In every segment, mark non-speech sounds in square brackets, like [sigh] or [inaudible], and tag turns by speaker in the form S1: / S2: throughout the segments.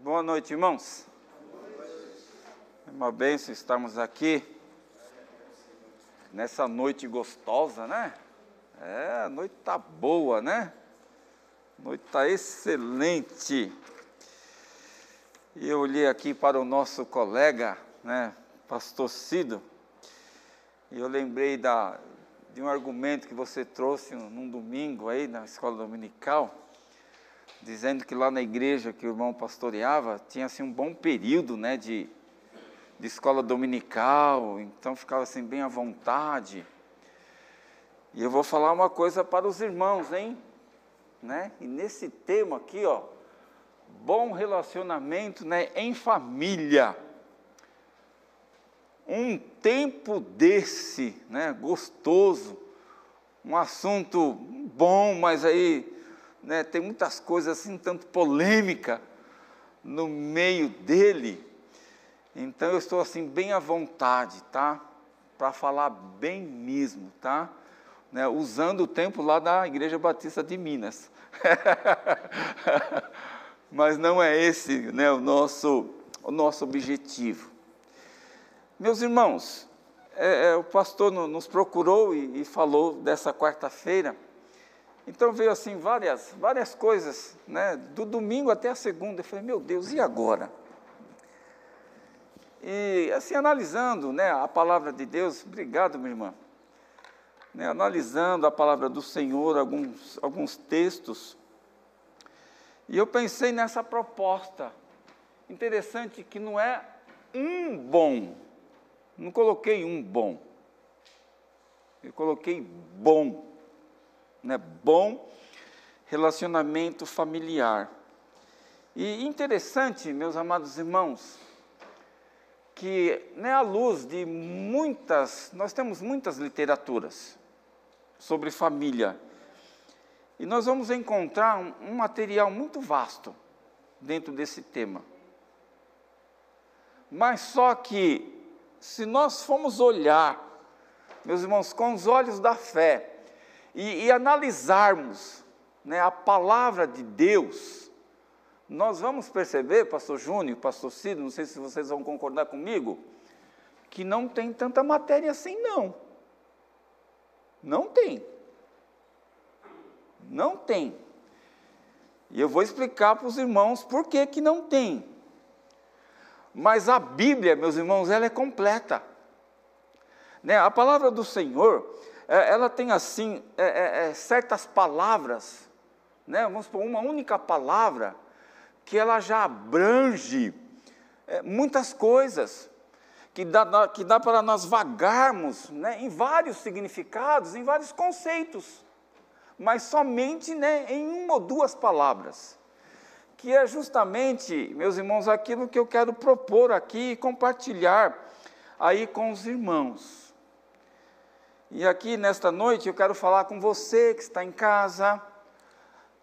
S1: Boa noite, irmãos. É uma bênção estarmos aqui nessa noite gostosa, né? É, a noite tá boa, né? A noite tá excelente. E eu olhei aqui para o nosso colega, né, pastor Cido, e eu lembrei da, de um argumento que você trouxe num domingo aí na escola dominical, dizendo que lá na igreja que o irmão pastoreava tinha assim um bom período, né, de, de escola dominical, então ficava assim bem à vontade. E eu vou falar uma coisa para os irmãos, hein? Né? E nesse tema aqui, ó, bom relacionamento, né, em família. Um tempo desse, né, gostoso, um assunto bom, mas aí né, tem muitas coisas assim, tanto polêmica no meio dele. Então eu estou assim bem à vontade, tá? Para falar bem mesmo, tá? Né, usando o tempo lá da Igreja Batista de Minas. [laughs] Mas não é esse né, o, nosso, o nosso objetivo. Meus irmãos, é, é, o pastor nos procurou e, e falou dessa quarta-feira então veio assim várias, várias coisas, né? Do domingo até a segunda. Eu falei, meu Deus, e agora? E assim, analisando né, a palavra de Deus, obrigado, minha irmã. Né, analisando a palavra do Senhor, alguns, alguns textos, e eu pensei nessa proposta. Interessante que não é um bom, não coloquei um bom, eu coloquei bom né, bom relacionamento familiar. E interessante, meus amados irmãos, que né, à luz de muitas, nós temos muitas literaturas sobre família, e nós vamos encontrar um, um material muito vasto dentro desse tema. Mas só que, se nós formos olhar, meus irmãos, com os olhos da fé, e, e analisarmos né, a palavra de Deus, nós vamos perceber, pastor Júnior, pastor Cid, não sei se vocês vão concordar comigo, que não tem tanta matéria assim, não. Não tem. Não tem. E eu vou explicar para os irmãos por que, que não tem. Mas a Bíblia, meus irmãos, ela é completa. Né? A palavra do Senhor, ela tem assim é, é, é, certas palavras, né? vamos supor, uma única palavra, que ela já abrange é, muitas coisas, que dá, que dá para nós vagarmos né, em vários significados, em vários conceitos, mas somente né, em uma ou duas palavras, que é justamente, meus irmãos, aquilo que eu quero propor aqui e compartilhar aí com os irmãos. E aqui nesta noite eu quero falar com você que está em casa,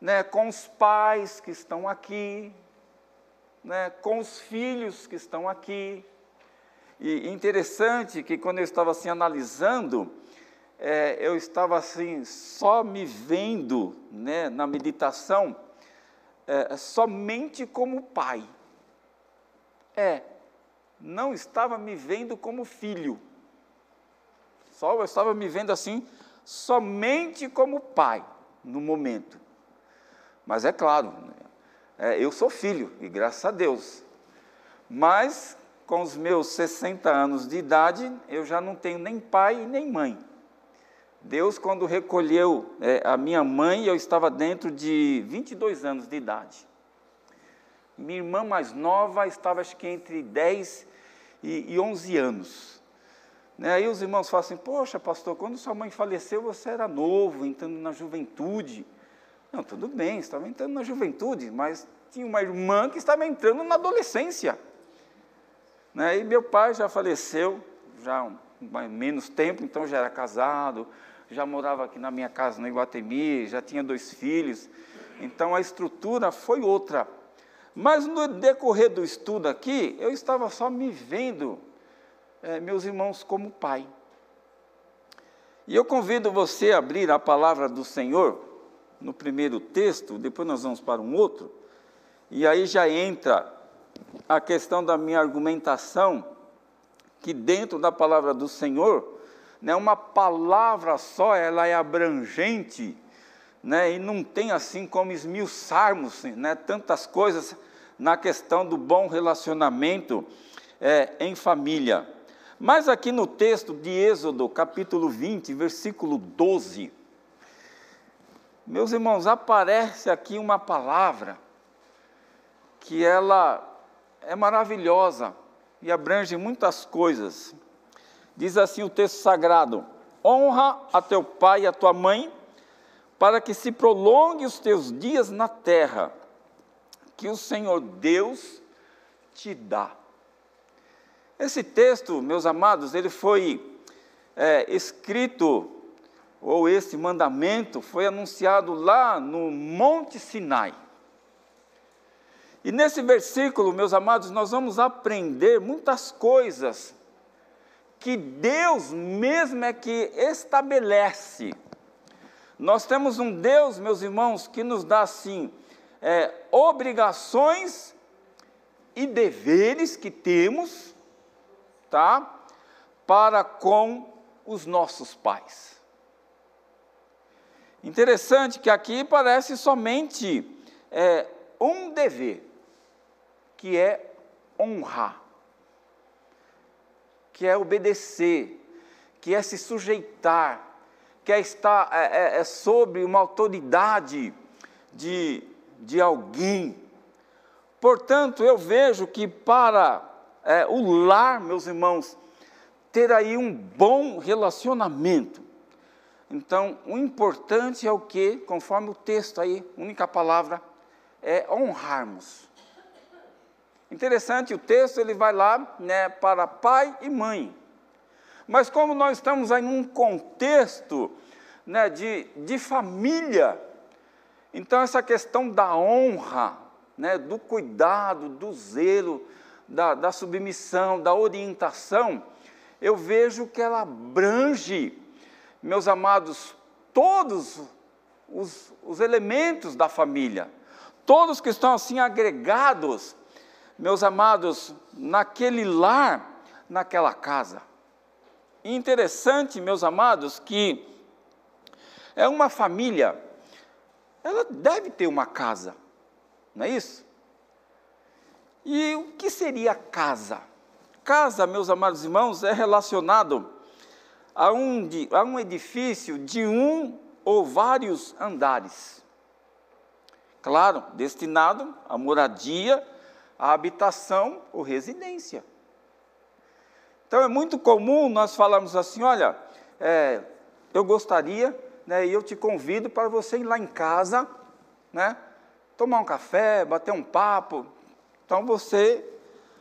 S1: né, com os pais que estão aqui, né, com os filhos que estão aqui. E interessante que quando eu estava assim analisando, é, eu estava assim só me vendo, né, na meditação, é, somente como pai. É, não estava me vendo como filho. Só eu estava me vendo assim, somente como pai, no momento. Mas é claro, é, eu sou filho, e graças a Deus. Mas, com os meus 60 anos de idade, eu já não tenho nem pai e nem mãe. Deus, quando recolheu é, a minha mãe, eu estava dentro de 22 anos de idade. Minha irmã mais nova estava, acho que entre 10 e, e 11 anos. Né? Aí os irmãos falam assim: Poxa, pastor, quando sua mãe faleceu, você era novo, entrando na juventude. Não, tudo bem, estava entrando na juventude, mas tinha uma irmã que estava entrando na adolescência. Né? E meu pai já faleceu, já há menos tempo, então já era casado, já morava aqui na minha casa no Iguatemi, já tinha dois filhos. Então a estrutura foi outra. Mas no decorrer do estudo aqui, eu estava só me vendo é, meus irmãos como pai. E eu convido você a abrir a palavra do Senhor no primeiro texto, depois nós vamos para um outro, e aí já entra a questão da minha argumentação, que dentro da palavra do Senhor, né, uma palavra só, ela é abrangente, né, e não tem assim como esmiuçarmos né, tantas coisas na questão do bom relacionamento é, em família. Mas aqui no texto de Êxodo, capítulo 20, versículo 12, meus irmãos, aparece aqui uma palavra que ela é maravilhosa e abrange muitas coisas. Diz assim o texto sagrado: Honra a teu pai e a tua mãe, para que se prolongue os teus dias na terra, que o Senhor Deus te dá. Esse texto, meus amados, ele foi é, escrito, ou esse mandamento foi anunciado lá no Monte Sinai. E nesse versículo, meus amados, nós vamos aprender muitas coisas que Deus mesmo é que estabelece. Nós temos um Deus, meus irmãos, que nos dá assim é, obrigações e deveres que temos, tá, para com os nossos pais. Interessante que aqui parece somente é, um dever que é honrar, que é obedecer, que é se sujeitar, que é estar é, é, é sobre uma autoridade de, de alguém. Portanto, eu vejo que para é, o lar, meus irmãos, ter aí um bom relacionamento. Então, o importante é o que, conforme o texto aí, única palavra, é honrarmos. Interessante, o texto ele vai lá né, para pai e mãe. Mas como nós estamos aí num contexto né, de, de família, então essa questão da honra, né, do cuidado, do zelo, da, da submissão, da orientação, eu vejo que ela abrange, meus amados, todos os, os elementos da família, todos que estão assim agregados meus amados, naquele lar, naquela casa. Interessante, meus amados, que é uma família, ela deve ter uma casa, não é isso? E o que seria casa? Casa, meus amados irmãos, é relacionado a um, a um edifício de um ou vários andares. Claro, destinado à moradia a habitação ou residência. Então é muito comum nós falarmos assim: olha, é, eu gostaria, né, e eu te convido para você ir lá em casa, né, tomar um café, bater um papo. Então você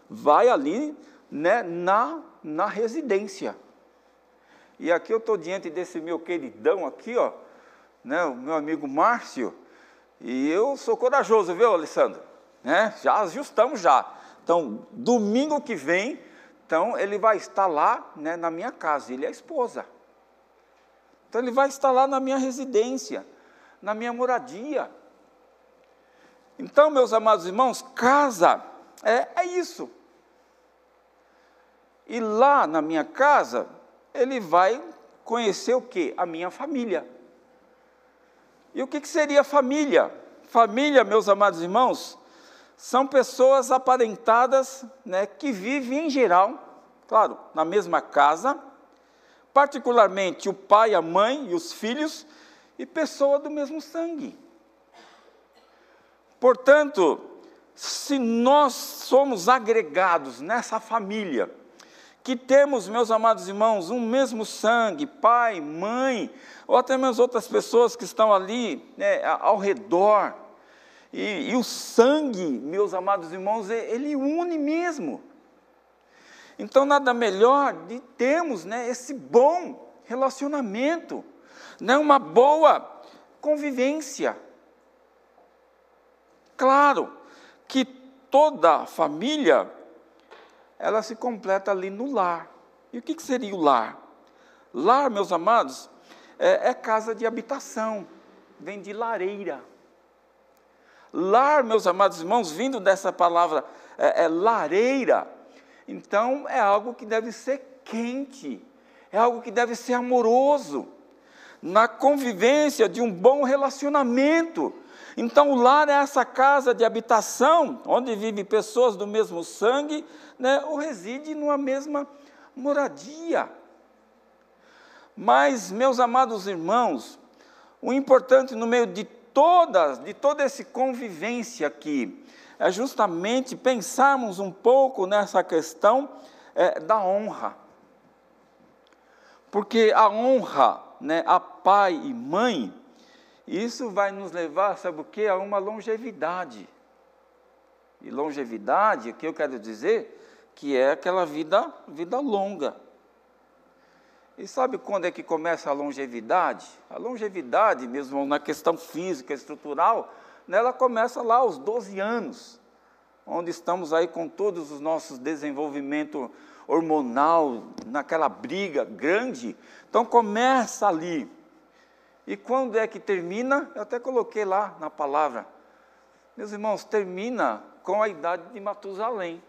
S1: vai ali né, na, na residência. E aqui eu estou diante desse meu queridão aqui, ó, né, o meu amigo Márcio, e eu sou corajoso, viu, Alessandro? né? Já ajustamos já. Então, domingo que vem, então ele vai estar lá, né, na minha casa. Ele é a esposa. Então ele vai estar lá na minha residência, na minha moradia. Então, meus amados irmãos, casa é, é isso. E lá na minha casa, ele vai conhecer o que? A minha família. E o que, que seria família? Família, meus amados irmãos, são pessoas aparentadas né, que vivem em geral, claro, na mesma casa, particularmente o pai, a mãe e os filhos, e pessoa do mesmo sangue. Portanto, se nós somos agregados nessa família, que temos, meus amados irmãos, um mesmo sangue, pai, mãe, ou até mesmo outras pessoas que estão ali né, ao redor, e, e o sangue, meus amados irmãos, ele une mesmo. Então, nada melhor de termos né, esse bom relacionamento, né, uma boa convivência. Claro que toda família, ela se completa ali no lar. E o que, que seria o lar? Lar, meus amados, é, é casa de habitação, vem de lareira. Lar, meus amados irmãos, vindo dessa palavra é, é lareira, então é algo que deve ser quente, é algo que deve ser amoroso, na convivência de um bom relacionamento. Então, o lar é essa casa de habitação, onde vivem pessoas do mesmo sangue, né, ou reside numa mesma moradia. Mas, meus amados irmãos, o importante no meio de todas, de toda essa convivência aqui, é justamente pensarmos um pouco nessa questão é, da honra. Porque a honra né, a pai e mãe, isso vai nos levar, sabe o que? A uma longevidade. E longevidade, o que eu quero dizer? Que é aquela vida, vida longa. E sabe quando é que começa a longevidade? A longevidade, mesmo na questão física, estrutural, ela começa lá aos 12 anos, onde estamos aí com todos os nossos desenvolvimento hormonal, naquela briga grande. Então começa ali. E quando é que termina? Eu até coloquei lá na palavra. Meus irmãos, termina com a idade de Matusalém,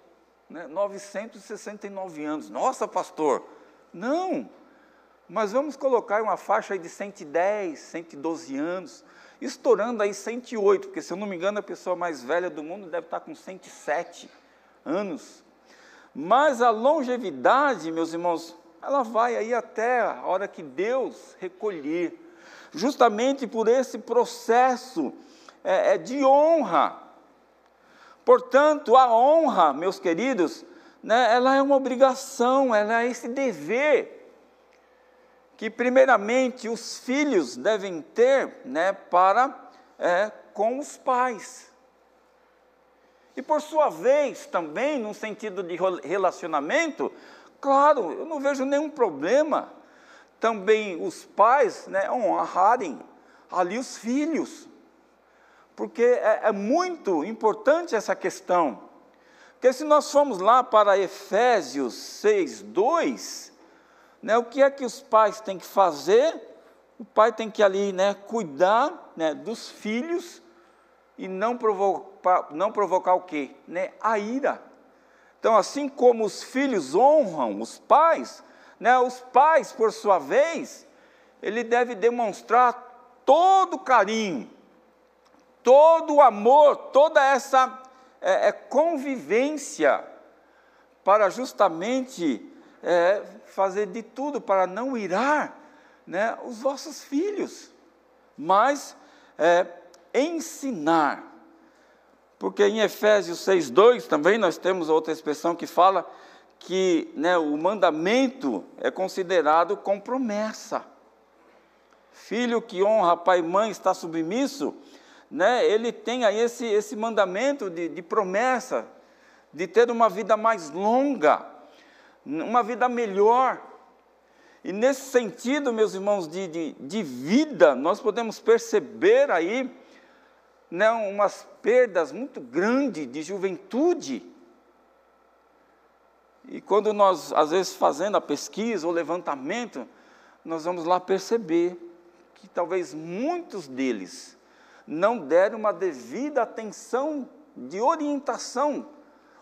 S1: né? 969 anos. Nossa, pastor, não, mas vamos colocar uma faixa aí de 110, 112 anos, estourando aí 108, porque se eu não me engano a pessoa mais velha do mundo deve estar com 107 anos. Mas a longevidade, meus irmãos, ela vai aí até a hora que Deus recolher, justamente por esse processo é, é de honra. Portanto, a honra, meus queridos, né, ela é uma obrigação, ela é esse dever que primeiramente os filhos devem ter né, para é, com os pais. E por sua vez, também, num sentido de relacionamento, claro, eu não vejo nenhum problema também os pais né, honrarem ali os filhos, porque é, é muito importante essa questão. Porque se nós formos lá para Efésios 6, 2, né, o que é que os pais têm que fazer? O pai tem que ali né, cuidar né, dos filhos e não provocar, não provocar o quê? Né, a ira. Então, assim como os filhos honram os pais, né, os pais, por sua vez, ele deve demonstrar todo o carinho, todo o amor, toda essa é, é, convivência para justamente é, fazer de tudo para não irar né, os vossos filhos, mas é, ensinar. Porque em Efésios 6,2 também nós temos outra expressão que fala que né, o mandamento é considerado com promessa. Filho que honra pai e mãe está submisso, né, ele tem aí esse, esse mandamento de, de promessa, de ter uma vida mais longa uma vida melhor. E nesse sentido, meus irmãos, de, de, de vida, nós podemos perceber aí né, umas perdas muito grandes de juventude. E quando nós, às vezes, fazendo a pesquisa ou levantamento, nós vamos lá perceber que talvez muitos deles não deram uma devida atenção de orientação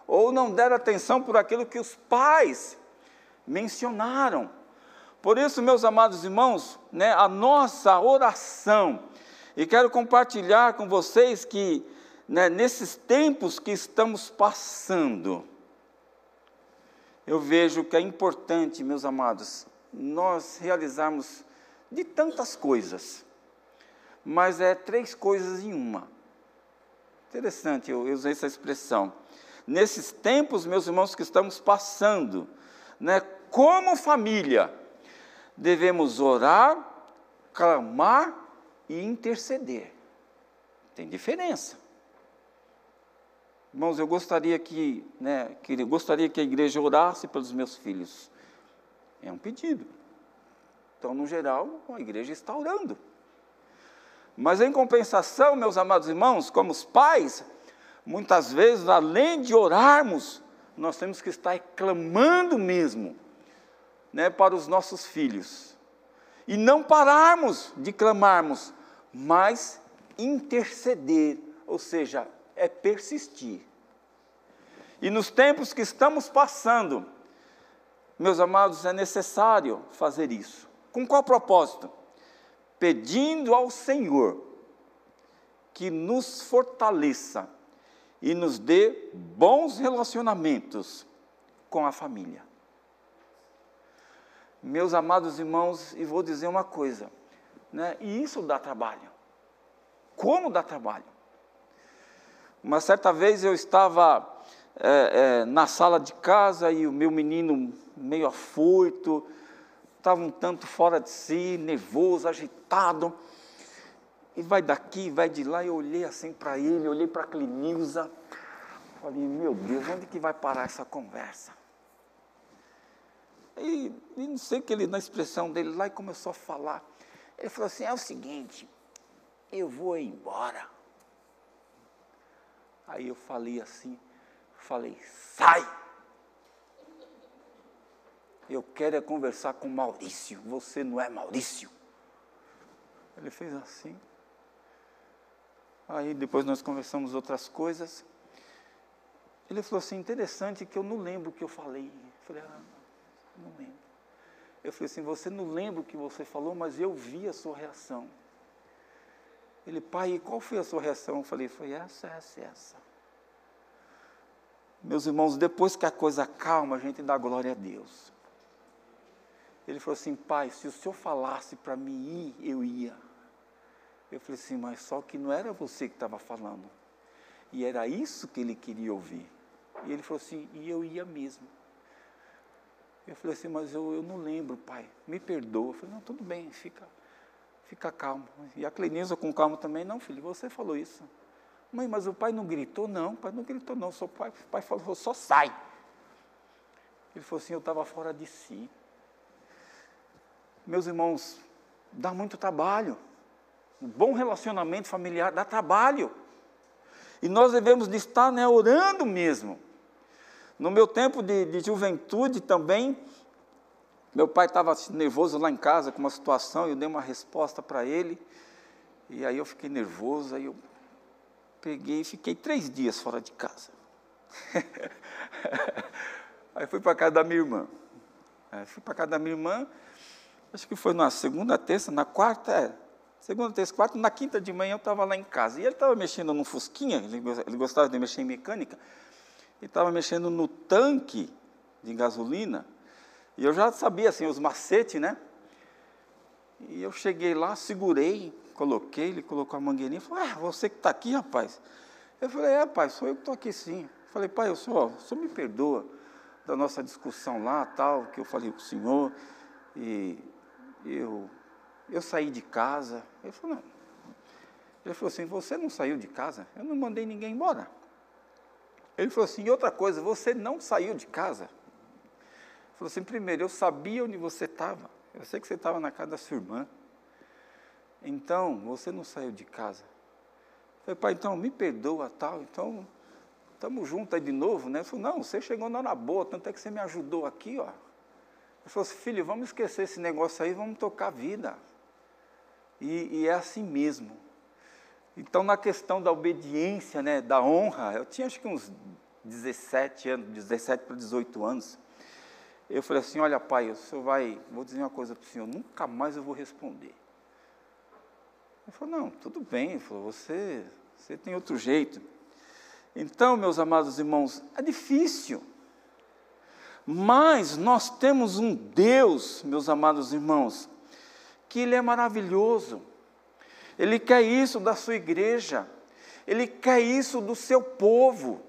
S1: ou não deram atenção por aquilo que os pais mencionaram. Por isso, meus amados irmãos, né, a nossa oração, e quero compartilhar com vocês que né, nesses tempos que estamos passando, eu vejo que é importante, meus amados, nós realizarmos de tantas coisas, mas é três coisas em uma. Interessante, eu, eu usei essa expressão nesses tempos, meus irmãos, que estamos passando, né, como família, devemos orar, clamar e interceder. Tem diferença. Irmãos, eu gostaria que, né, que gostaria que a igreja orasse pelos meus filhos. É um pedido. Então, no geral, a igreja está orando. Mas em compensação, meus amados irmãos, como os pais, muitas vezes, além de orarmos, nós temos que estar clamando mesmo né, para os nossos filhos. E não pararmos de clamarmos, mas interceder, ou seja, é persistir. E nos tempos que estamos passando, meus amados, é necessário fazer isso. Com qual propósito? Pedindo ao Senhor que nos fortaleça e nos dê bons relacionamentos com a família. Meus amados irmãos, e vou dizer uma coisa, né? e isso dá trabalho. Como dá trabalho? Uma certa vez eu estava é, é, na sala de casa e o meu menino meio afoito, estava um tanto fora de si, nervoso, agitado. E vai daqui, vai de lá. Eu olhei assim para ele, olhei para a Clenilza. Falei, meu Deus, onde que vai parar essa conversa? E, e não sei que ele, na expressão dele lá, e começou a falar. Ele falou assim: é o seguinte, eu vou embora. Aí eu falei assim, falei, sai! Eu quero é conversar com Maurício, você não é Maurício. Ele fez assim. Aí depois nós conversamos outras coisas. Ele falou assim, interessante que eu não lembro o que eu falei. Eu falei, ah, não lembro. Eu falei assim, você não lembra o que você falou, mas eu vi a sua reação. Ele, pai, qual foi a sua reação? Eu falei, foi essa, essa, essa. Meus irmãos, depois que a coisa calma, a gente dá glória a Deus. Ele falou assim, pai, se o senhor falasse para mim ir, eu ia. Eu falei assim, mas só que não era você que estava falando. E era isso que ele queria ouvir. E ele falou assim, e eu ia mesmo. Eu falei assim, mas eu, eu não lembro, pai, me perdoa. Eu falei, não, tudo bem, fica, fica calmo. E a Clenisa com calma também, não, filho, você falou isso. Mãe, mas o pai não gritou? Não, o pai não gritou, não. O pai, o pai falou, só sai. Ele falou assim, eu estava fora de si. Meus irmãos, dá muito trabalho. Um bom relacionamento familiar dá trabalho. E nós devemos de estar né, orando mesmo. No meu tempo de, de juventude também, meu pai estava nervoso lá em casa com uma situação, eu dei uma resposta para ele, e aí eu fiquei nervoso, aí eu peguei e fiquei três dias fora de casa. [laughs] aí fui para casa da minha irmã. Aí fui para casa da minha irmã, acho que foi na segunda, terça, na quarta, é, segunda, terça, quarta, na quinta de manhã eu estava lá em casa. E ele estava mexendo num fusquinha, ele gostava de mexer em mecânica, e estava mexendo no tanque de gasolina, e eu já sabia assim, os macetes, né? E eu cheguei lá, segurei, coloquei, ele colocou a mangueirinha falou, ah, você que está aqui, rapaz? Eu falei, é, pai, sou eu que estou aqui sim. Eu falei, pai, senhor, o senhor me perdoa da nossa discussão lá, tal, que eu falei com o senhor, e eu, eu saí de casa. Ele falou, não. Ele falou assim, você não saiu de casa? Eu não mandei ninguém embora. Ele falou assim, e outra coisa, você não saiu de casa? Falou assim, primeiro, eu sabia onde você estava. Eu sei que você estava na casa da sua irmã. Então, você não saiu de casa. Eu falei, pai, então me perdoa, tal, então estamos juntos aí de novo, né? Ele falou, não, você chegou na boa, tanto é que você me ajudou aqui, ó. Ele falou assim, filho, vamos esquecer esse negócio aí, vamos tocar a vida. E, e, é assim mesmo. Então, na questão da obediência, né, da honra, eu tinha acho que uns 17 anos, 17 para 18 anos. Eu falei assim, olha pai, o senhor vai, vou dizer uma coisa para o senhor, nunca mais eu vou responder. Ele falou, não, tudo bem, falou, você, você tem outro jeito. Então, meus amados irmãos, é difícil. Mas nós temos um Deus, meus amados irmãos, que Ele é maravilhoso. Ele quer isso da sua igreja. Ele quer isso do seu povo.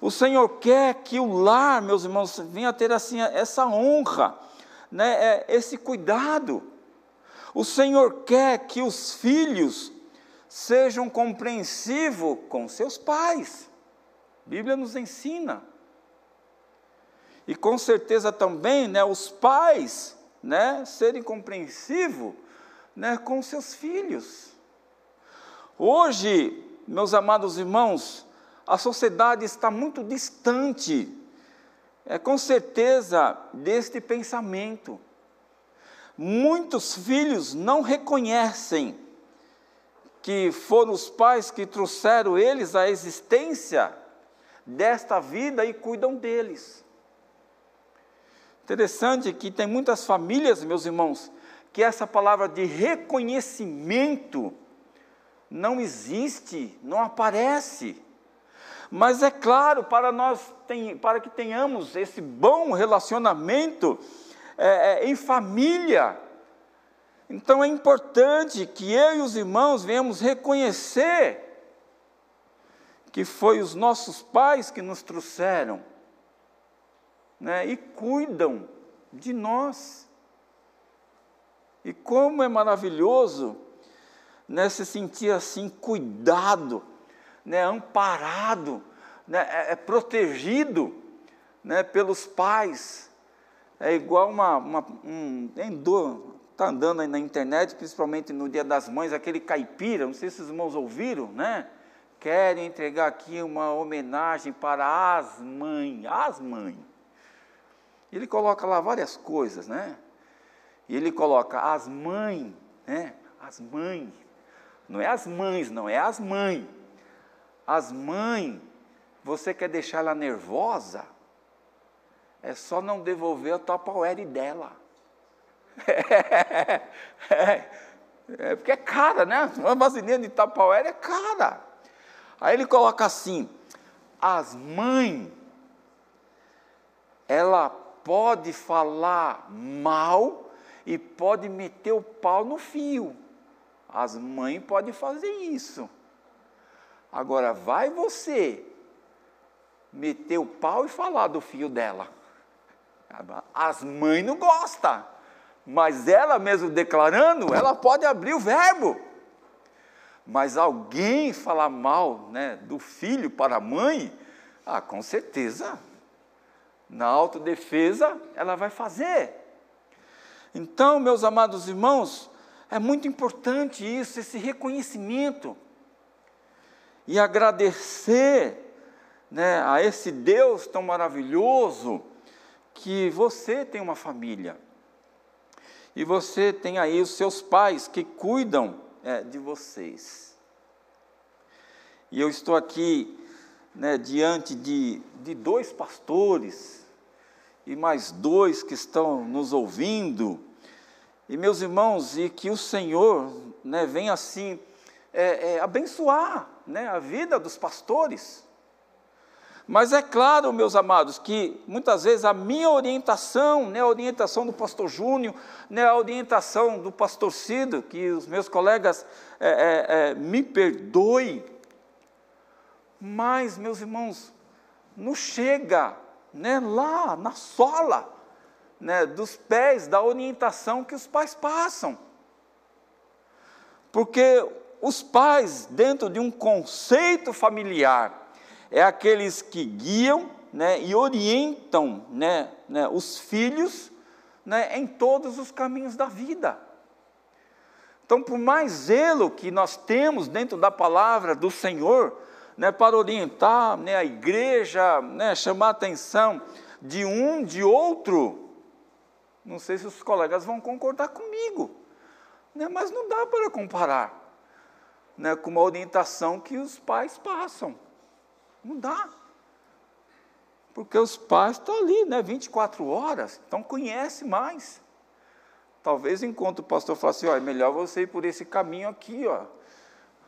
S1: O Senhor quer que o lar, meus irmãos, venha ter assim essa honra, né, é, esse cuidado. O Senhor quer que os filhos sejam compreensivos com seus pais. A Bíblia nos ensina. E com certeza também, né, os pais, né, serem compreensivos, né, com seus filhos. Hoje, meus amados irmãos, a sociedade está muito distante, é, com certeza, deste pensamento. Muitos filhos não reconhecem que foram os pais que trouxeram eles à existência desta vida e cuidam deles. Interessante que tem muitas famílias, meus irmãos, que essa palavra de reconhecimento não existe, não aparece. Mas é claro, para nós tem, para que tenhamos esse bom relacionamento é, é, em família, então é importante que eu e os irmãos venhamos reconhecer que foi os nossos pais que nos trouxeram, né, e cuidam de nós. E como é maravilhoso né, se sentir assim, cuidado, né, amparado, né, é, é protegido né, pelos pais. É igual uma, uma um, está andando aí na internet, principalmente no Dia das Mães, aquele caipira, não sei se os irmãos ouviram, né? Querem entregar aqui uma homenagem para as mães, as mães. Ele coloca lá várias coisas, né? E ele coloca as mães, né? As mães. Não é as mães, não, é as mães. As mães, você quer deixar ela nervosa? É só não devolver a tupperware dela. É, [laughs] é, é, porque é cara, né? Uma vasilhinha de tupperware é cara. Aí ele coloca assim: as mães, ela pode falar mal e pode meter o pau no fio. As mães podem fazer isso. Agora, vai você meter o pau e falar do fio dela. As mães não gostam, mas ela mesmo declarando, ela pode abrir o verbo. Mas alguém falar mal né, do filho para a mãe, ah, com certeza, na autodefesa ela vai fazer. Então, meus amados irmãos, é muito importante isso, esse reconhecimento. E agradecer né, a esse Deus tão maravilhoso que você tem uma família. E você tem aí os seus pais que cuidam é, de vocês. E eu estou aqui né, diante de, de dois pastores e mais dois que estão nos ouvindo. E meus irmãos, e que o Senhor né, venha assim é, é, abençoar né, a vida dos pastores. Mas é claro, meus amados, que muitas vezes a minha orientação, né, a orientação do pastor Júnior, né, a orientação do pastor Cido, que os meus colegas é, é, é, me perdoem, mas, meus irmãos, não chega né, lá na sola né, dos pés da orientação que os pais passam. Porque os pais, dentro de um conceito familiar, é aqueles que guiam né, e orientam né, né, os filhos né, em todos os caminhos da vida. Então, por mais zelo que nós temos dentro da palavra do Senhor, né, para orientar né, a igreja, chamar a atenção de um, de outro, não sei se os colegas vão concordar comigo, mas não dá para comparar né, com uma orientação que os pais passam. Não dá. Porque os pais estão ali, né, 24 horas, então conhece mais. Talvez enquanto o pastor fala assim, ó, é melhor você ir por esse caminho aqui, ó.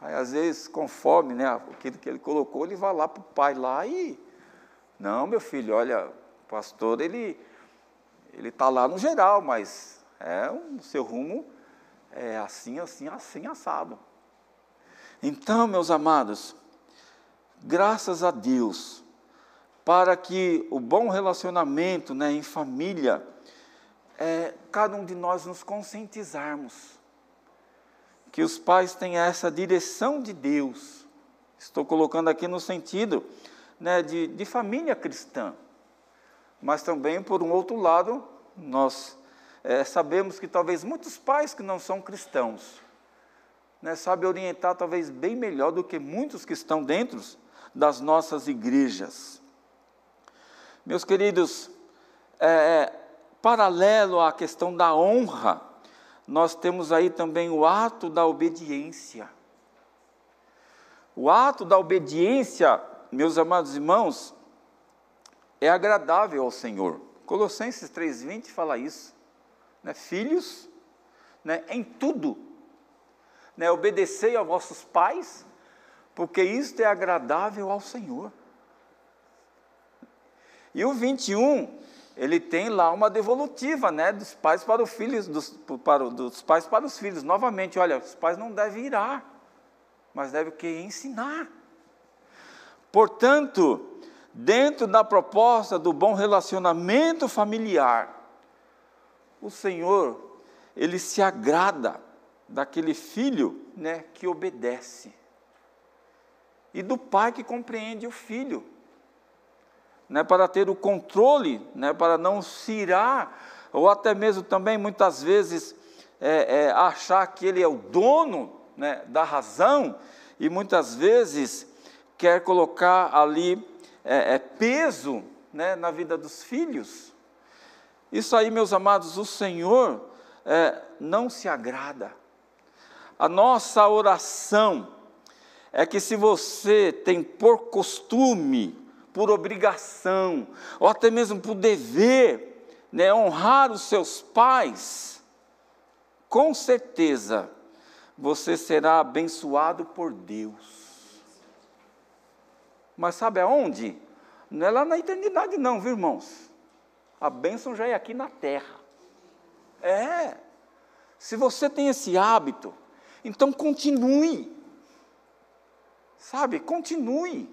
S1: Aí às vezes, conforme né, aquilo que ele colocou, ele vai lá para o pai lá e. Não, meu filho, olha, o pastor, ele ele está lá no geral, mas é o seu rumo é assim, assim, assim, assado. Então, meus amados, graças a Deus, para que o bom relacionamento né, em família, é, cada um de nós nos conscientizarmos, que os pais tenham essa direção de Deus. Estou colocando aqui no sentido né, de, de família cristã, mas também, por um outro lado, nós é, sabemos que talvez muitos pais que não são cristãos, né, sabem orientar talvez bem melhor do que muitos que estão dentro das nossas igrejas. Meus queridos, é, é, paralelo à questão da honra, nós temos aí também o ato da obediência. O ato da obediência meus amados irmãos, é agradável ao Senhor. Colossenses 3,20 fala isso. Né? Filhos, né? em tudo, né? obedecei aos vossos pais, porque isto é agradável ao Senhor. E o 21, ele tem lá uma devolutiva, né, dos pais para os filhos, dos, para, dos pais para os filhos. Novamente, olha, os pais não devem irar, mas devem o que? Ensinar. Portanto, dentro da proposta do bom relacionamento familiar, o Senhor, ele se agrada daquele filho, né, que obedece. E do pai que compreende o filho né, para ter o controle, né, para não se irar, ou até mesmo também muitas vezes é, é, achar que ele é o dono né, da razão, e muitas vezes quer colocar ali é, é peso né, na vida dos filhos. Isso aí, meus amados, o Senhor é, não se agrada. A nossa oração é que se você tem por costume por obrigação, ou até mesmo por dever, né, honrar os seus pais, com certeza você será abençoado por Deus. Mas sabe aonde? Não é lá na eternidade, não, viu, irmãos? A bênção já é aqui na terra. É. Se você tem esse hábito, então continue. Sabe, continue.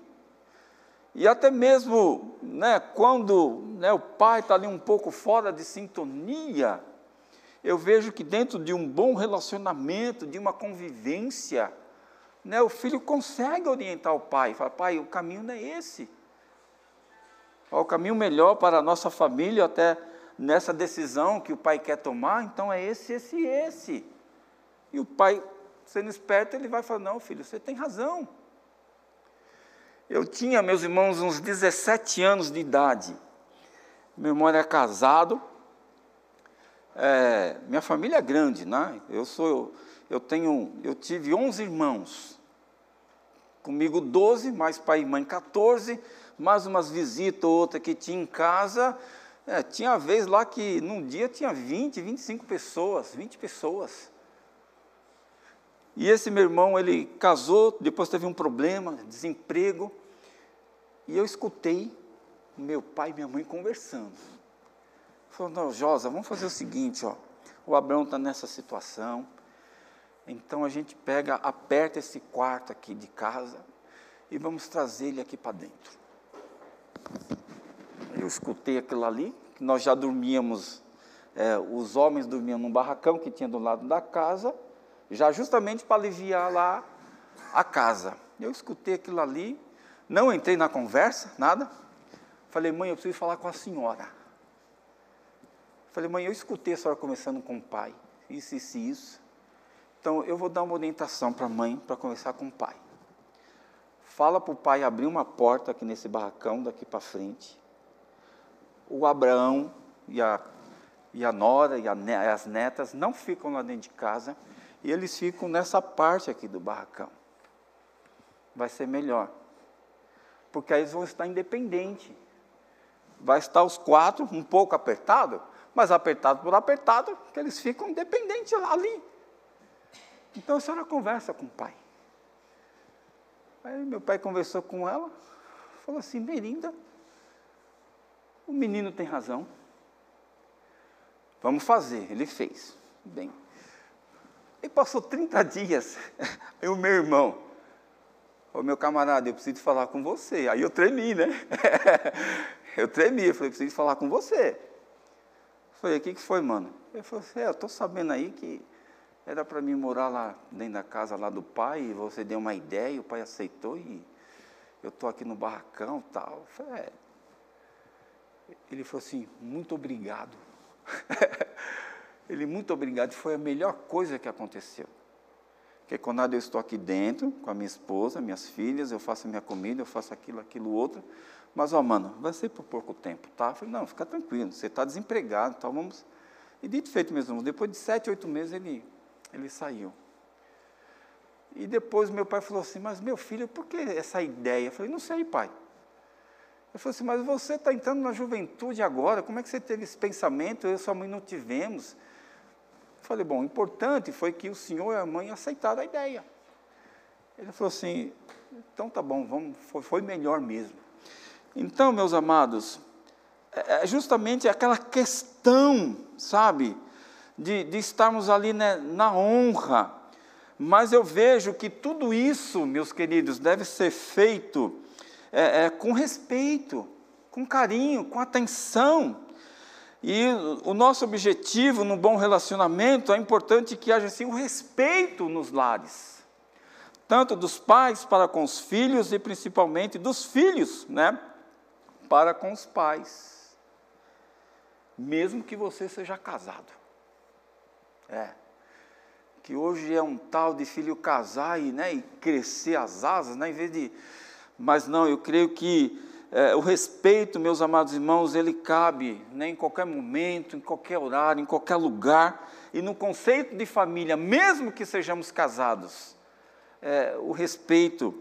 S1: E até mesmo né, quando né, o pai está ali um pouco fora de sintonia, eu vejo que dentro de um bom relacionamento, de uma convivência, né, o filho consegue orientar o pai, fala, pai, o caminho não é esse. O caminho melhor para a nossa família, até nessa decisão que o pai quer tomar, então é esse, esse e esse. E o pai, sendo esperto, ele vai falar, não, filho, você tem razão. Eu tinha, meus irmãos, uns 17 anos de idade. Meu irmão era casado. É, minha família é grande, né? Eu sou, eu tenho, eu tive 11 irmãos. Comigo 12, mais pai e mãe 14, mais umas visitas ou outra que tinha em casa. É, tinha vez lá que num dia tinha 20, 25 pessoas, 20 pessoas. E esse meu irmão, ele casou, depois teve um problema, desemprego, e eu escutei meu pai e minha mãe conversando. Falou, não, Josa, vamos fazer o seguinte, ó. O Abraão está nessa situação. Então a gente pega, aperta esse quarto aqui de casa e vamos trazer ele aqui para dentro. Eu escutei aquilo ali, que nós já dormíamos, é, os homens dormiam num barracão que tinha do lado da casa, já justamente para aliviar lá a casa. Eu escutei aquilo ali, não entrei na conversa, nada. Falei, mãe, eu preciso falar com a senhora. Falei, mãe, eu escutei a senhora conversando com o pai, isso, isso e isso. Então, eu vou dar uma orientação para a mãe para conversar com o pai. Fala para o pai abrir uma porta aqui nesse barracão, daqui para frente. O Abraão e a, e a nora e a, as netas não ficam lá dentro de casa, e eles ficam nessa parte aqui do barracão. Vai ser melhor. Porque aí eles vão estar independentes. Vai estar os quatro um pouco apertado, mas apertado por apertado, que eles ficam independentes ali. Então a senhora conversa com o pai. Aí meu pai conversou com ela, falou assim, Merinda, o menino tem razão. Vamos fazer. Ele fez. Bem, e passou 30 dias, [laughs] e o meu irmão, o meu camarada, eu preciso falar com você. Aí eu tremi, né? [laughs] eu tremi, eu falei, preciso falar com você. Eu falei, o que, que foi, mano? Ele falou assim, é, eu estou sabendo aí que era para mim morar lá dentro da casa lá do pai, e você deu uma ideia, e o pai aceitou, e eu estou aqui no barracão tal. Eu falei, é. Ele falou assim, muito obrigado. [laughs] Ele, muito obrigado, foi a melhor coisa que aconteceu. Porque quando eu estou aqui dentro, com a minha esposa, minhas filhas, eu faço a minha comida, eu faço aquilo, aquilo, outro. Mas, ó, mano, vai ser por pouco tempo, tá? Eu falei, não, fica tranquilo, você está desempregado, então vamos. E dito feito mesmo, depois de sete, oito meses ele, ele saiu. E depois meu pai falou assim: Mas meu filho, por que essa ideia? Eu falei: Não sei, pai. Ele falou assim: Mas você está entrando na juventude agora, como é que você teve esse pensamento? Eu e sua mãe não tivemos. Falei: Bom, o importante foi que o senhor e a mãe aceitaram a ideia. Ele falou assim: Então tá bom, vamos, foi, foi melhor mesmo. Então, meus amados, é, é justamente aquela questão, sabe, de, de estarmos ali né, na honra. Mas eu vejo que tudo isso, meus queridos, deve ser feito é, é, com respeito, com carinho, com atenção. E o nosso objetivo no bom relacionamento é importante que haja assim, um respeito nos lares, tanto dos pais para com os filhos e principalmente dos filhos, né, para com os pais, mesmo que você seja casado. É. Que hoje é um tal de filho casar e, né, e crescer as asas, né, em vez de. Mas não, eu creio que é, o respeito, meus amados irmãos, ele cabe né, em qualquer momento, em qualquer horário, em qualquer lugar. E no conceito de família, mesmo que sejamos casados, é, o respeito,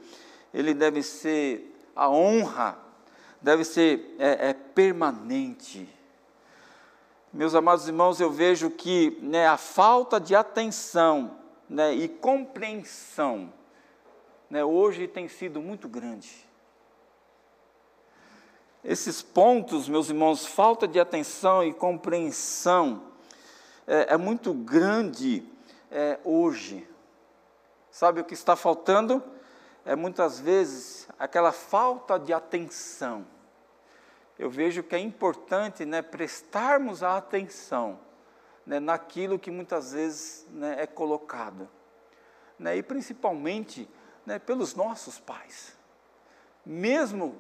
S1: ele deve ser, a honra, deve ser é, é permanente. Meus amados irmãos, eu vejo que né, a falta de atenção né, e compreensão né, hoje tem sido muito grande. Esses pontos, meus irmãos, falta de atenção e compreensão é, é muito grande é, hoje. Sabe o que está faltando? É muitas vezes aquela falta de atenção eu vejo que é importante né, prestarmos a atenção né, naquilo que muitas vezes né, é colocado. Né, e principalmente né, pelos nossos pais. Mesmo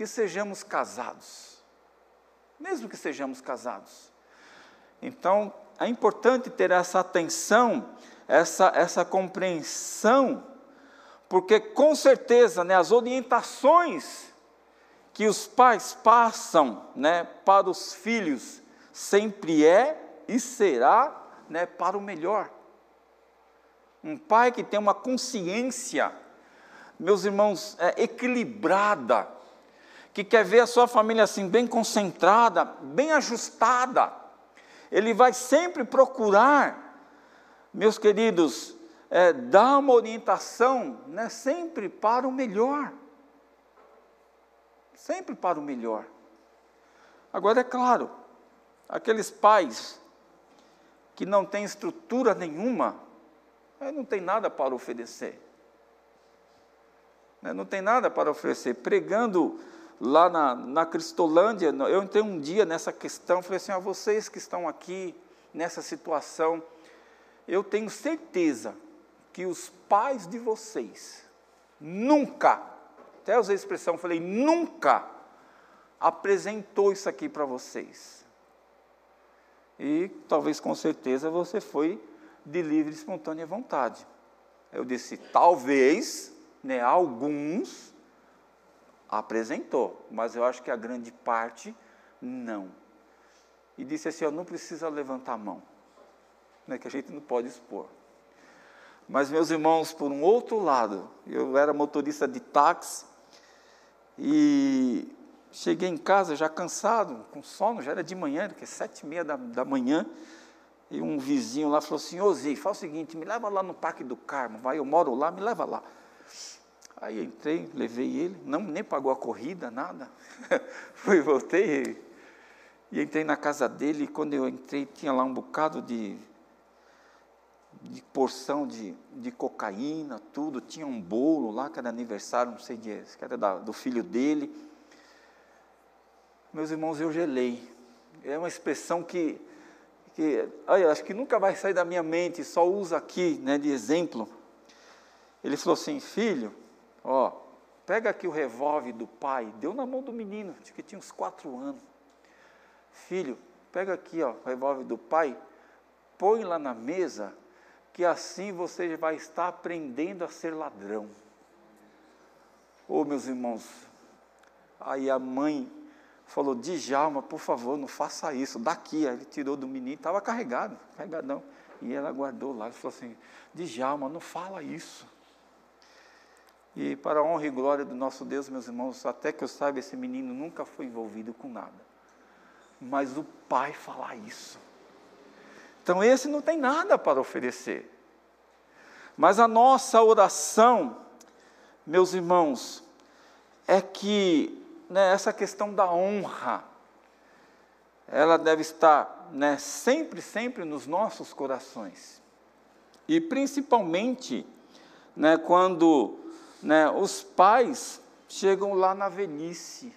S1: que sejamos casados. Mesmo que sejamos casados. Então, é importante ter essa atenção, essa, essa compreensão, porque com certeza né, as orientações que os pais passam né, para os filhos sempre é e será né, para o melhor. Um pai que tem uma consciência, meus irmãos, é, equilibrada, que quer ver a sua família assim bem concentrada, bem ajustada, ele vai sempre procurar, meus queridos, é, dar uma orientação, né, sempre para o melhor sempre para o melhor. Agora, é claro, aqueles pais que não têm estrutura nenhuma, não tem nada para oferecer. Né, não tem nada para oferecer. Pregando lá na, na Cristolândia, eu entrei um dia nessa questão, falei assim, a vocês que estão aqui nessa situação, eu tenho certeza que os pais de vocês nunca até usei a expressão, falei, nunca apresentou isso aqui para vocês. E talvez com certeza você foi de livre e espontânea vontade. Eu disse, talvez, né, alguns apresentou, mas eu acho que a grande parte não. E disse assim, ó, não precisa levantar a mão, né, que a gente não pode expor. Mas meus irmãos, por um outro lado, eu era motorista de táxi e cheguei em casa já cansado, com sono, já era de manhã, que é sete e meia da, da manhã. E um vizinho lá falou assim, ô Zi, faz o seguinte, me leva lá no Parque do Carmo, vai, eu moro lá, me leva lá. Aí entrei, levei ele, não nem pagou a corrida, nada. [laughs] Fui, voltei e entrei na casa dele, e quando eu entrei, tinha lá um bocado de de porção de, de cocaína, tudo. Tinha um bolo lá, que era aniversário, não sei de, que era da, do filho dele. Meus irmãos, eu gelei. É uma expressão que, que olha, acho que nunca vai sair da minha mente, só uso aqui né, de exemplo. Ele falou assim: Filho, ó, pega aqui o revólver do pai, deu na mão do menino, acho que tinha uns quatro anos. Filho, pega aqui ó, o revólver do pai, põe lá na mesa que assim você vai estar aprendendo a ser ladrão. Oh, meus irmãos, aí a mãe falou: Djalma, por favor, não faça isso. Daqui, aí ele tirou do menino, estava carregado, carregadão. E ela guardou lá e falou assim: Djalma, não fala isso. E para a honra e glória do nosso Deus, meus irmãos, até que eu saiba, esse menino nunca foi envolvido com nada. Mas o pai falar isso. Então esse não tem nada para oferecer. Mas a nossa oração, meus irmãos, é que né, essa questão da honra, ela deve estar né, sempre, sempre nos nossos corações. E principalmente né, quando né, os pais chegam lá na velhice.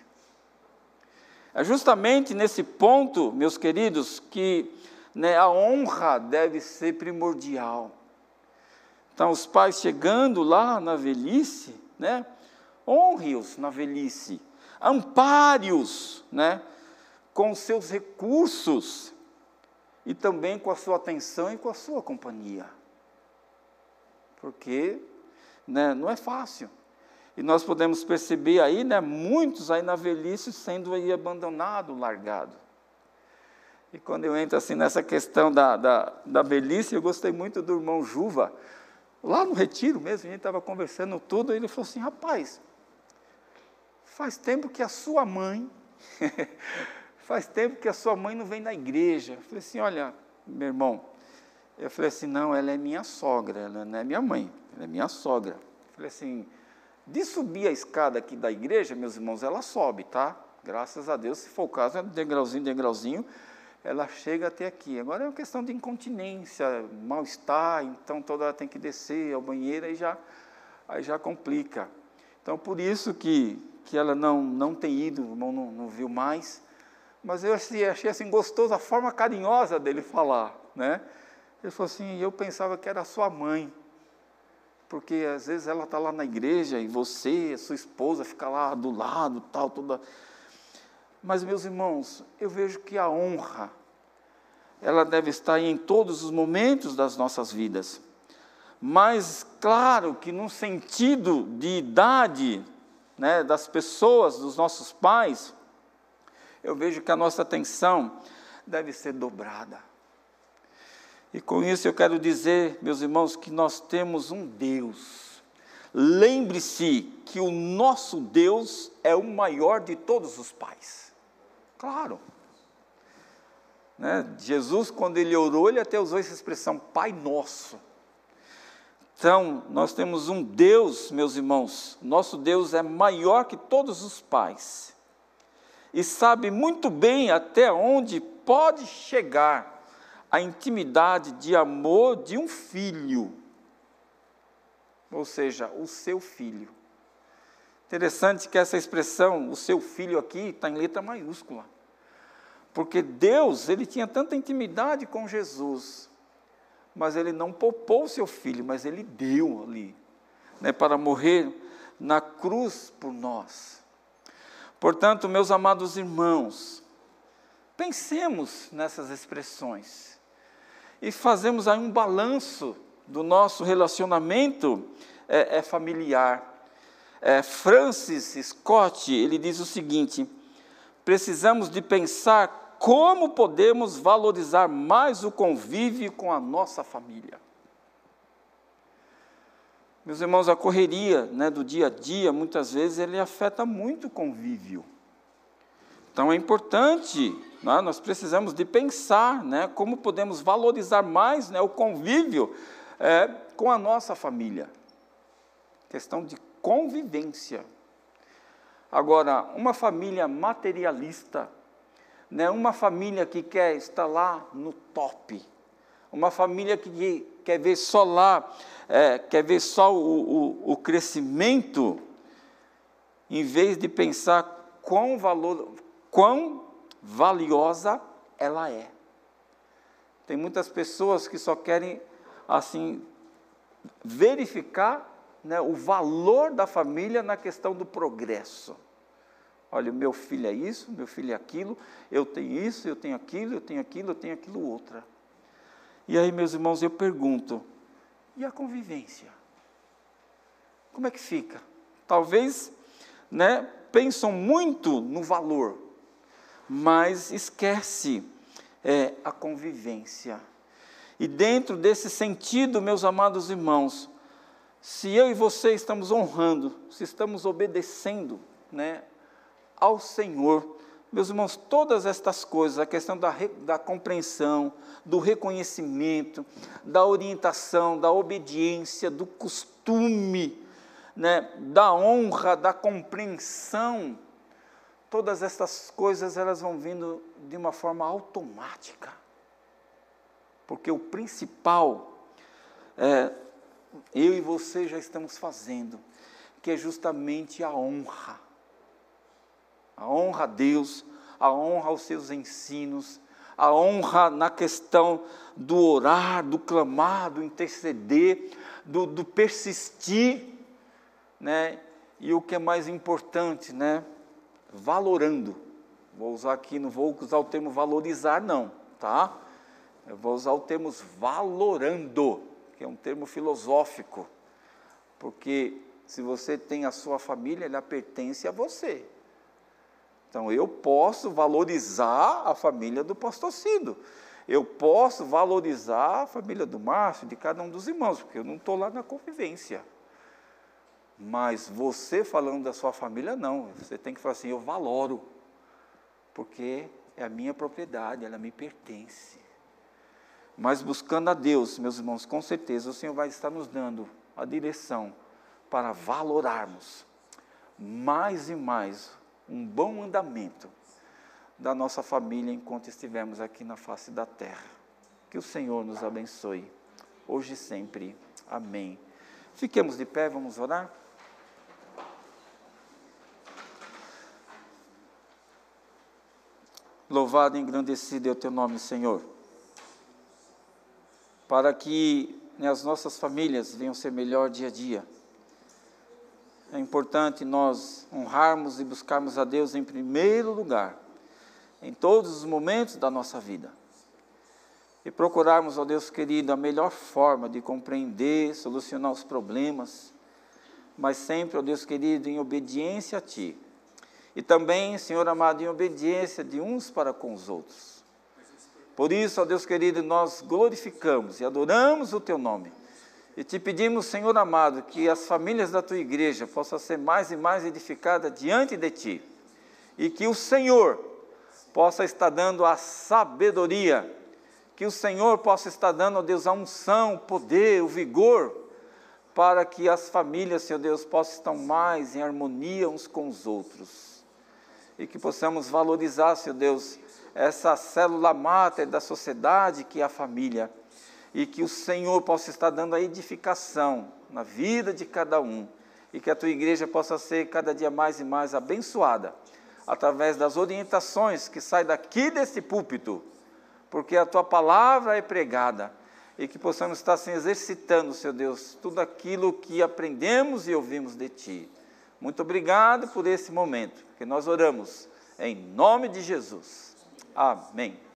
S1: É justamente nesse ponto, meus queridos, que né, a honra deve ser primordial. Então, os pais chegando lá na velhice, né, honre-os na velhice, ampare-os né, com seus recursos e também com a sua atenção e com a sua companhia. Porque né, não é fácil. E nós podemos perceber aí, né, muitos aí na velhice sendo aí abandonado, largado. E quando eu entro assim nessa questão da, da, da velhice, eu gostei muito do irmão Juva, lá no retiro mesmo, a gente estava conversando tudo, e ele falou assim, rapaz, faz tempo que a sua mãe, [laughs] faz tempo que a sua mãe não vem na igreja. Eu falei assim, olha, meu irmão, eu falei assim, não, ela é minha sogra, ela não é minha mãe, ela é minha sogra. Eu falei assim, de subir a escada aqui da igreja, meus irmãos, ela sobe, tá? Graças a Deus, se for o caso, é degrauzinho, degrauzinho, ela chega até aqui. Agora é uma questão de incontinência, mal-estar, então toda hora tem que descer ao banheiro, aí já, aí já complica. Então, por isso que, que ela não, não tem ido, o irmão não, não viu mais, mas eu achei, achei assim gostoso a forma carinhosa dele falar, né? Ele falou assim, eu pensava que era sua mãe, porque às vezes ela está lá na igreja e você, sua esposa, fica lá do lado, tal, toda. Mas, meus irmãos, eu vejo que a honra, ela deve estar em todos os momentos das nossas vidas. Mas, claro que num sentido de idade né, das pessoas, dos nossos pais, eu vejo que a nossa atenção deve ser dobrada. E com isso eu quero dizer, meus irmãos, que nós temos um Deus. Lembre-se que o nosso Deus é o maior de todos os pais. Claro. Né? Jesus, quando ele orou, ele até usou essa expressão, Pai Nosso. Então, nós temos um Deus, meus irmãos, nosso Deus é maior que todos os pais. E sabe muito bem até onde pode chegar a intimidade de amor de um filho, ou seja, o seu filho. Interessante que essa expressão, o seu filho aqui, está em letra maiúscula. Porque Deus, ele tinha tanta intimidade com Jesus, mas ele não poupou o seu filho, mas ele deu ali, né, para morrer na cruz por nós. Portanto, meus amados irmãos, pensemos nessas expressões e fazemos aí um balanço do nosso relacionamento é, é familiar. É, Francis Scott, ele diz o seguinte, precisamos de pensar como podemos valorizar mais o convívio com a nossa família. Meus irmãos, a correria né, do dia a dia, muitas vezes, ele afeta muito o convívio. Então é importante, né, nós precisamos de pensar né, como podemos valorizar mais né, o convívio é, com a nossa família. Questão de convivência. Agora, uma família materialista, né, uma família que quer estar lá no top, uma família que quer ver só lá, é, quer ver só o, o, o crescimento, em vez de pensar quão valor, quão valiosa ela é. Tem muitas pessoas que só querem, assim, verificar né, o valor da família na questão do progresso. Olha, meu filho é isso, meu filho é aquilo, eu tenho isso, eu tenho aquilo, eu tenho aquilo, eu tenho aquilo outra. E aí, meus irmãos, eu pergunto: e a convivência? Como é que fica? Talvez, né, pensam muito no valor, mas esquece é, a convivência. E dentro desse sentido, meus amados irmãos, se eu e você estamos honrando, se estamos obedecendo né, ao Senhor, meus irmãos, todas estas coisas, a questão da, da compreensão, do reconhecimento, da orientação, da obediência, do costume, né, da honra, da compreensão, todas estas coisas elas vão vindo de uma forma automática. Porque o principal é, eu e você já estamos fazendo, que é justamente a honra a honra a Deus, a honra aos seus ensinos, a honra na questão do orar, do clamar, do interceder, do, do persistir, né? E o que é mais importante, né? Valorando. Vou usar aqui, não vou usar o termo valorizar, não, tá? Eu vou usar o termo valorando, que é um termo filosófico, porque se você tem a sua família, ela pertence a você. Então eu posso valorizar a família do pastor Cido. Eu posso valorizar a família do Márcio, de cada um dos irmãos, porque eu não estou lá na convivência. Mas você falando da sua família, não. Você tem que falar assim: eu valoro, porque é a minha propriedade, ela me pertence. Mas buscando a Deus, meus irmãos, com certeza o Senhor vai estar nos dando a direção para valorarmos mais e mais um bom andamento da nossa família enquanto estivermos aqui na face da terra. Que o Senhor nos abençoe, hoje e sempre. Amém. Fiquemos de pé, vamos orar? Louvado e engrandecido é o teu nome, Senhor. Para que né, as nossas famílias venham ser melhor dia a dia é importante nós honrarmos e buscarmos a Deus em primeiro lugar, em todos os momentos da nossa vida. E procurarmos, ó Deus querido, a melhor forma de compreender, solucionar os problemas, mas sempre, ó Deus querido, em obediência a Ti. E também, Senhor amado, em obediência de uns para com os outros. Por isso, ó Deus querido, nós glorificamos e adoramos o Teu nome e te pedimos, Senhor amado, que as famílias da tua igreja possam ser mais e mais edificadas diante de ti. E que o Senhor possa estar dando a sabedoria, que o Senhor possa estar dando, ó Deus, a unção, o poder, o vigor, para que as famílias, Senhor Deus, possam estar mais em harmonia uns com os outros. E que possamos valorizar, Senhor Deus, essa célula máter da sociedade que é a família. E que o Senhor possa estar dando a edificação na vida de cada um. E que a tua igreja possa ser cada dia mais e mais abençoada através das orientações que saem daqui desse púlpito, porque a tua palavra é pregada. E que possamos estar se exercitando, Senhor Deus, tudo aquilo que aprendemos e ouvimos de ti. Muito obrigado por esse momento, que nós oramos em nome de Jesus. Amém.